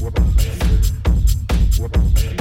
What? What?